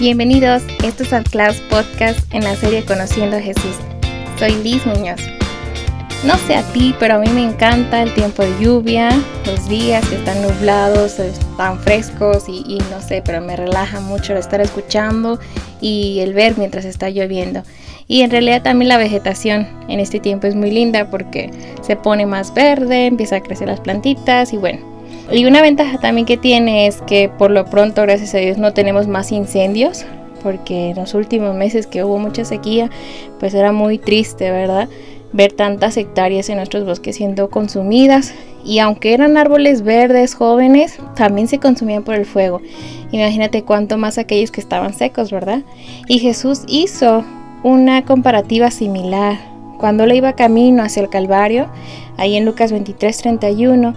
Bienvenidos, esto es Clouds Podcast en la serie Conociendo a Jesús. Soy Liz Muñoz. No sé a ti, pero a mí me encanta el tiempo de lluvia, los días que están nublados, están frescos y, y no sé, pero me relaja mucho el estar escuchando y el ver mientras está lloviendo. Y en realidad también la vegetación en este tiempo es muy linda porque se pone más verde, empieza a crecer las plantitas y bueno, y una ventaja también que tiene es que por lo pronto, gracias a Dios, no tenemos más incendios, porque en los últimos meses que hubo mucha sequía, pues era muy triste, ¿verdad? Ver tantas hectáreas en nuestros bosques siendo consumidas. Y aunque eran árboles verdes, jóvenes, también se consumían por el fuego. Imagínate cuánto más aquellos que estaban secos, ¿verdad? Y Jesús hizo una comparativa similar. Cuando le iba camino hacia el Calvario, ahí en Lucas 23, 31,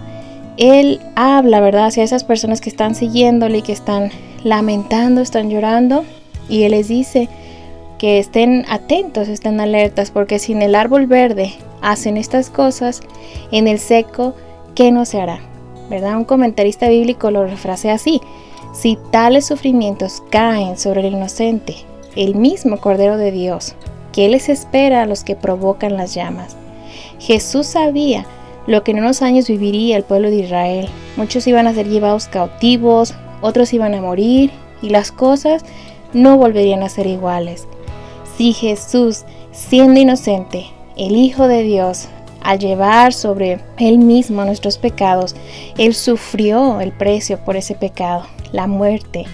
él habla, ¿verdad?, hacia esas personas que están siguiéndole y que están lamentando, están llorando. Y Él les dice que estén atentos, estén alertas, porque si en el árbol verde hacen estas cosas, en el seco, ¿qué no se hará? ¿Verdad? Un comentarista bíblico lo refrasea así. Si tales sufrimientos caen sobre el inocente, el mismo Cordero de Dios, ¿qué les espera a los que provocan las llamas? Jesús sabía lo que en unos años viviría el pueblo de Israel. Muchos iban a ser llevados cautivos, otros iban a morir y las cosas no volverían a ser iguales. Si Jesús, siendo inocente, el Hijo de Dios, al llevar sobre Él mismo nuestros pecados, Él sufrió el precio por ese pecado, la muerte,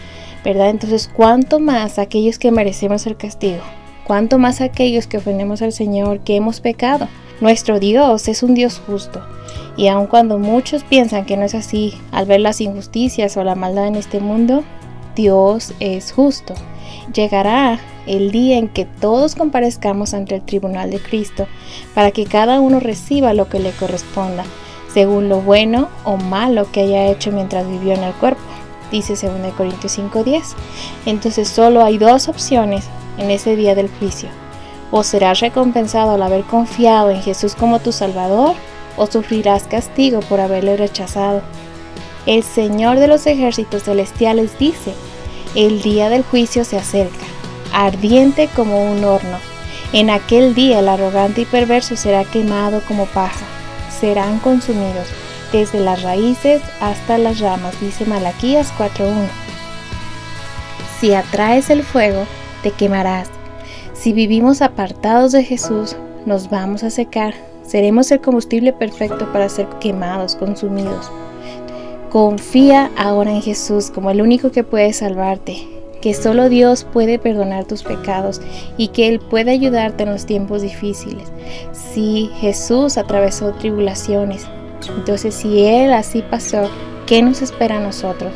¿verdad? Entonces, ¿cuánto más aquellos que merecemos el castigo? ¿Cuánto más aquellos que ofendemos al Señor, que hemos pecado? Nuestro Dios es un Dios justo, y aun cuando muchos piensan que no es así al ver las injusticias o la maldad en este mundo, Dios es justo. Llegará el día en que todos comparezcamos ante el tribunal de Cristo para que cada uno reciba lo que le corresponda, según lo bueno o malo que haya hecho mientras vivió en el cuerpo, dice 2 Corintios 5:10. Entonces solo hay dos opciones en ese día del juicio o serás recompensado al haber confiado en Jesús como tu Salvador, o sufrirás castigo por haberle rechazado. El Señor de los ejércitos celestiales dice, el día del juicio se acerca, ardiente como un horno. En aquel día el arrogante y perverso será quemado como paja, serán consumidos desde las raíces hasta las ramas, dice Malaquías 4.1. Si atraes el fuego, te quemarás si vivimos apartados de Jesús, nos vamos a secar. Seremos el combustible perfecto para ser quemados, consumidos. Confía ahora en Jesús como el único que puede salvarte, que solo Dios puede perdonar tus pecados y que Él puede ayudarte en los tiempos difíciles. Si Jesús atravesó tribulaciones, entonces si Él así pasó, ¿qué nos espera a nosotros?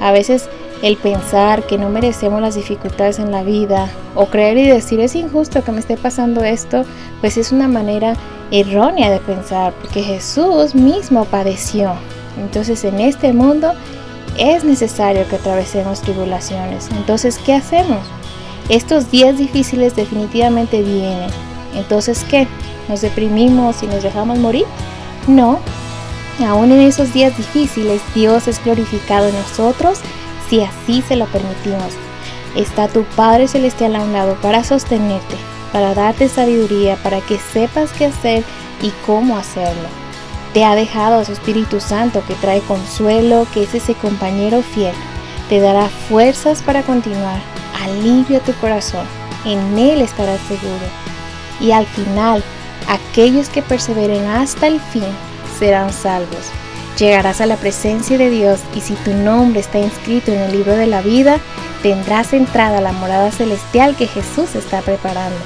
A veces el pensar que no merecemos las dificultades en la vida o creer y decir es injusto que me esté pasando esto, pues es una manera errónea de pensar, porque Jesús mismo padeció. Entonces en este mundo es necesario que atravesemos tribulaciones. Entonces, ¿qué hacemos? Estos días difíciles definitivamente vienen. Entonces, ¿qué? ¿Nos deprimimos y nos dejamos morir? No. Aún en esos días difíciles, Dios es glorificado en nosotros si así se lo permitimos. Está tu Padre Celestial a un lado para sostenerte, para darte sabiduría, para que sepas qué hacer y cómo hacerlo. Te ha dejado a su Espíritu Santo que trae consuelo, que es ese compañero fiel. Te dará fuerzas para continuar, alivio a tu corazón. En Él estarás seguro. Y al final, aquellos que perseveren hasta el fin serán salvos. Llegarás a la presencia de Dios y si tu nombre está inscrito en el libro de la vida, tendrás entrada a la morada celestial que Jesús está preparando.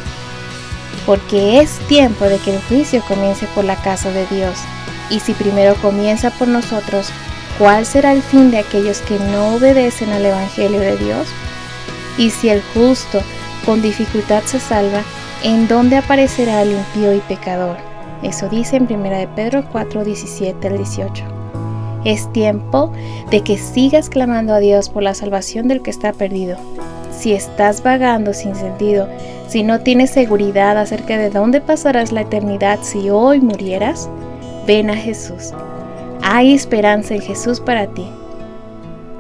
Porque es tiempo de que el juicio comience por la casa de Dios. Y si primero comienza por nosotros, ¿cuál será el fin de aquellos que no obedecen al Evangelio de Dios? Y si el justo con dificultad se salva, ¿en dónde aparecerá el impío y pecador? Eso dice en 1 de Pedro 4, 17 al 18. Es tiempo de que sigas clamando a Dios por la salvación del que está perdido. Si estás vagando sin sentido, si no tienes seguridad acerca de dónde pasarás la eternidad si hoy murieras, ven a Jesús. Hay esperanza en Jesús para ti.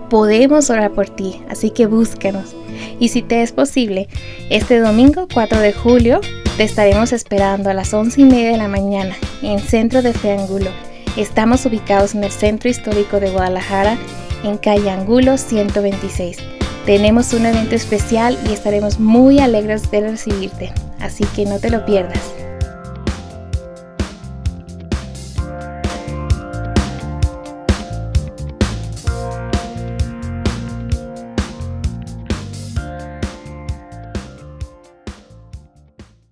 podemos orar por ti, así que búscanos. Y si te es posible, este domingo 4 de julio te estaremos esperando a las 11 y media de la mañana en Centro de Fe Angulo. Estamos ubicados en el Centro Histórico de Guadalajara, en calle Angulo 126. Tenemos un evento especial y estaremos muy alegres de recibirte, así que no te lo pierdas.